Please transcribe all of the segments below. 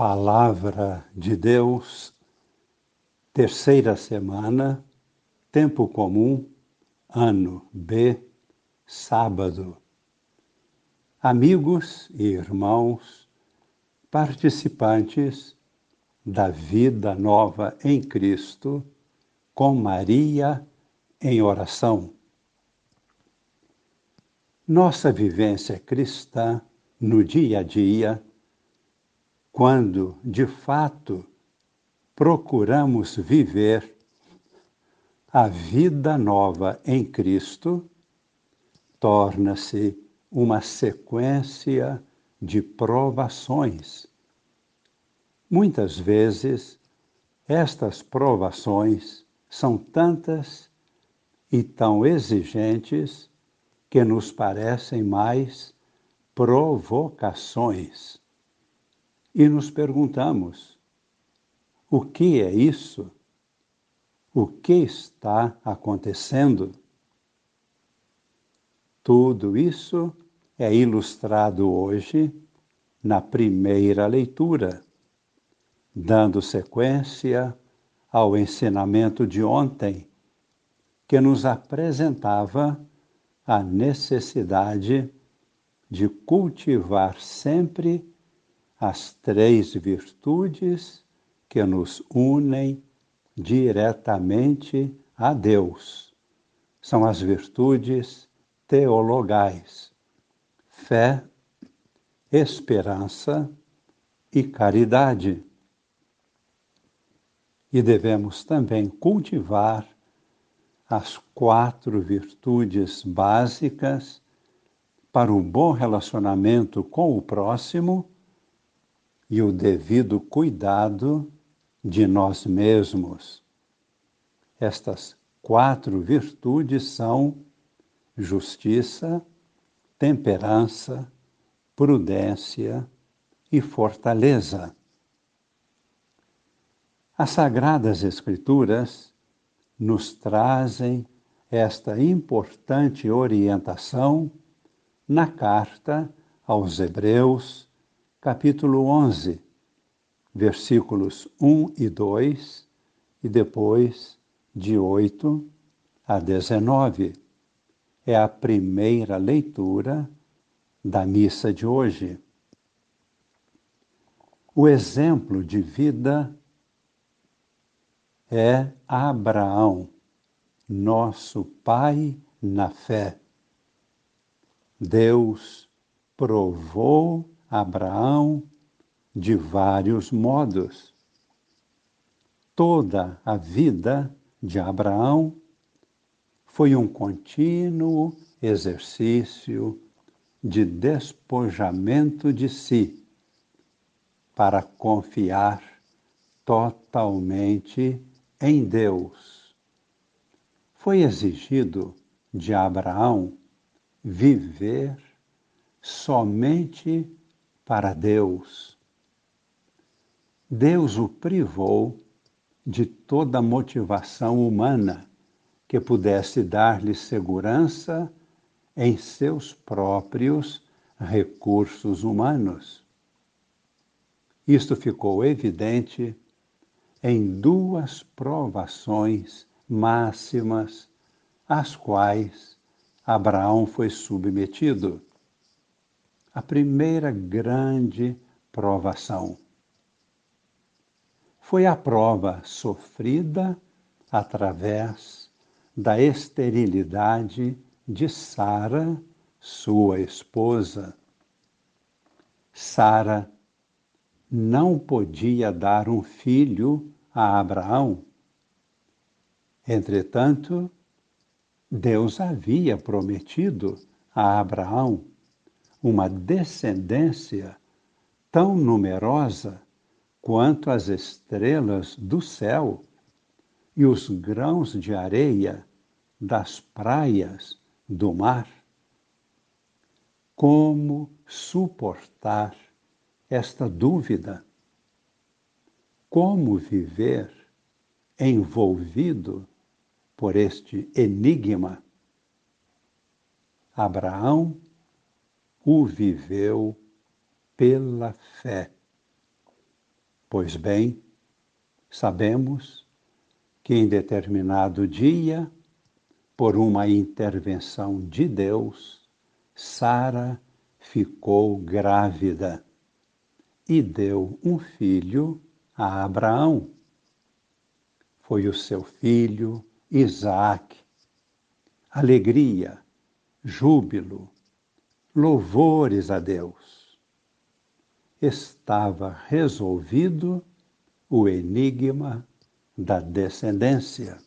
Palavra de Deus, terceira semana, tempo comum, ano B, sábado. Amigos e irmãos, participantes da vida nova em Cristo, com Maria em oração. Nossa vivência cristã no dia a dia quando, de fato, procuramos viver a vida nova em Cristo, torna-se uma sequência de provações. Muitas vezes, estas provações são tantas e tão exigentes que nos parecem mais provocações e nos perguntamos: o que é isso? O que está acontecendo? Tudo isso é ilustrado hoje na primeira leitura, dando sequência ao ensinamento de ontem, que nos apresentava a necessidade de cultivar sempre as três virtudes que nos unem diretamente a Deus. São as virtudes teologais: fé, esperança e caridade. E devemos também cultivar as quatro virtudes básicas para o bom relacionamento com o próximo e o devido cuidado de nós mesmos. Estas quatro virtudes são justiça, temperança, prudência e fortaleza. As Sagradas Escrituras nos trazem esta importante orientação na carta aos Hebreus, capítulo 11, versículos 1 e 2, e depois de 8 a 19. É a primeira leitura da missa de hoje. O exemplo de vida é Abraão, nosso pai na fé. Deus provou Abraão de vários modos. Toda a vida de Abraão foi um contínuo exercício de despojamento de si para confiar totalmente em Deus. Foi exigido de Abraão viver somente para Deus. Deus o privou de toda motivação humana que pudesse dar-lhe segurança em seus próprios recursos humanos. Isto ficou evidente em duas provações máximas às quais Abraão foi submetido a primeira grande provação. Foi a prova sofrida através da esterilidade de Sara, sua esposa. Sara não podia dar um filho a Abraão. Entretanto, Deus havia prometido a Abraão uma descendência tão numerosa quanto as estrelas do céu e os grãos de areia das praias do mar. Como suportar esta dúvida? Como viver envolvido por este enigma? Abraão o viveu pela fé. Pois bem, sabemos que em determinado dia, por uma intervenção de Deus, Sara ficou grávida e deu um filho a Abraão. Foi o seu filho Isaac. Alegria, júbilo, louvores a Deus. Estava resolvido o enigma da descendência.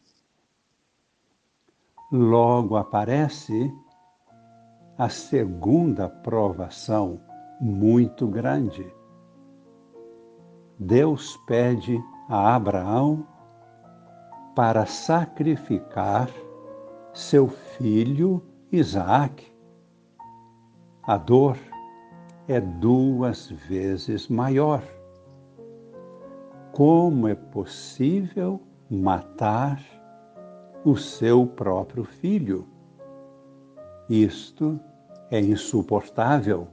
Logo aparece a segunda provação muito grande Deus pede a Abraão para sacrificar seu filho Isaac. A dor é duas vezes maior. Como é possível matar o seu próprio filho? Isto é insuportável.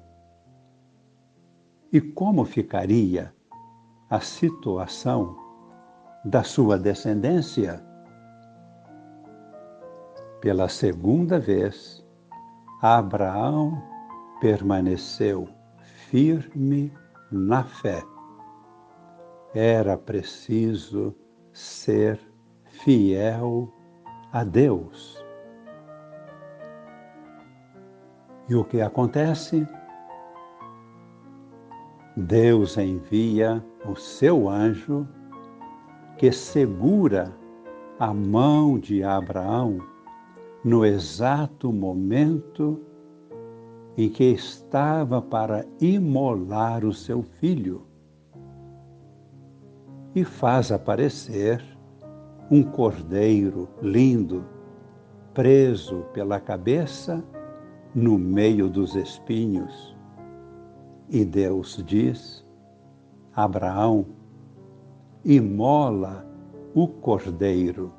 E como ficaria a situação da sua descendência. Pela segunda vez, Abraão permaneceu firme na fé. Era preciso ser fiel a Deus. E o que acontece? Deus envia o seu anjo que segura a mão de Abraão no exato momento em que estava para imolar o seu filho e faz aparecer um cordeiro lindo, preso pela cabeça no meio dos espinhos. E Deus diz: Abraão, imola o cordeiro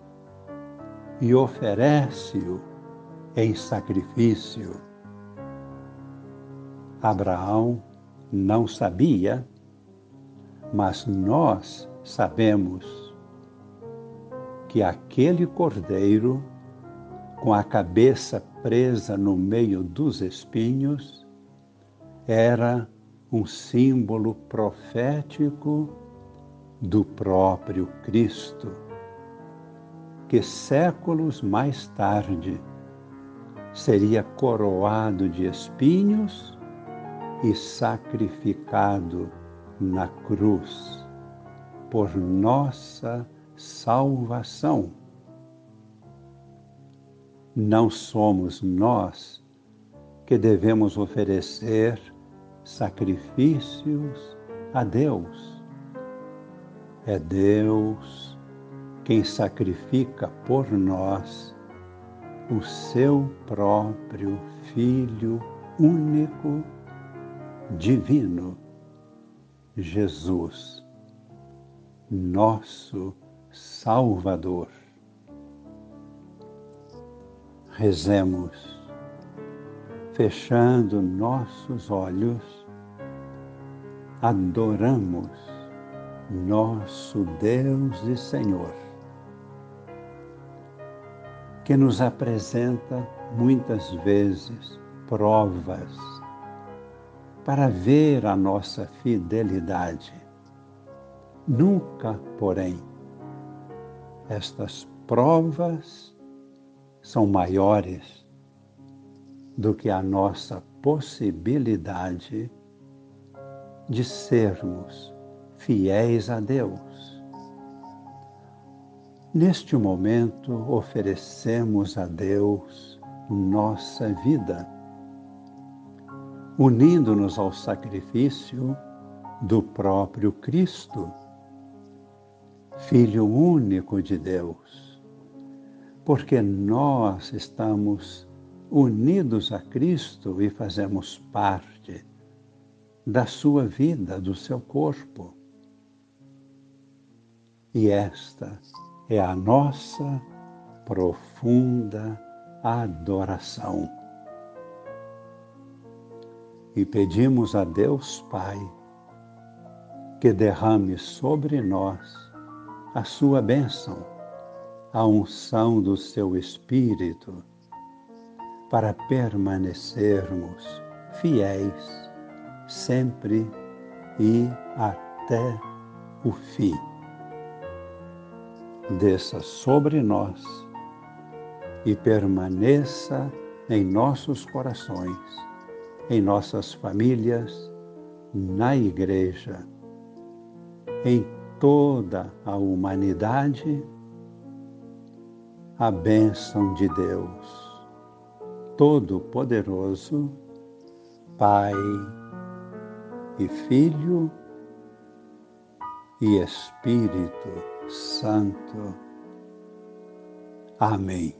e oferece-o em sacrifício. Abraão não sabia, mas nós sabemos que aquele cordeiro, com a cabeça presa no meio dos espinhos, era um símbolo profético do próprio Cristo, que séculos mais tarde seria coroado de espinhos e sacrificado na cruz por nossa salvação. Não somos nós que devemos oferecer sacrifícios a Deus. É Deus quem sacrifica por nós o seu próprio Filho único, divino, Jesus, nosso Salvador. Rezemos fechando nossos olhos, adoramos nosso Deus e Senhor, que nos apresenta muitas vezes provas para ver a nossa fidelidade. Nunca, porém, estas provas são maiores do que a nossa possibilidade de sermos fiéis a Deus. Neste momento, oferecemos a Deus nossa vida, unindo-nos ao sacrifício do próprio Cristo, Filho único de Deus, porque nós estamos unidos a Cristo e fazemos parte da sua vida, do seu corpo. E esta é a nossa profunda adoração. E pedimos a Deus Pai que derrame sobre nós a sua bênção, a unção do seu Espírito, para permanecermos fiéis sempre e até o fim. Desça sobre nós e permaneça em nossos corações, em nossas famílias, na Igreja, em toda a humanidade, a bênção de Deus, Todo-Poderoso, Pai e Filho e Espírito Santo. Amém.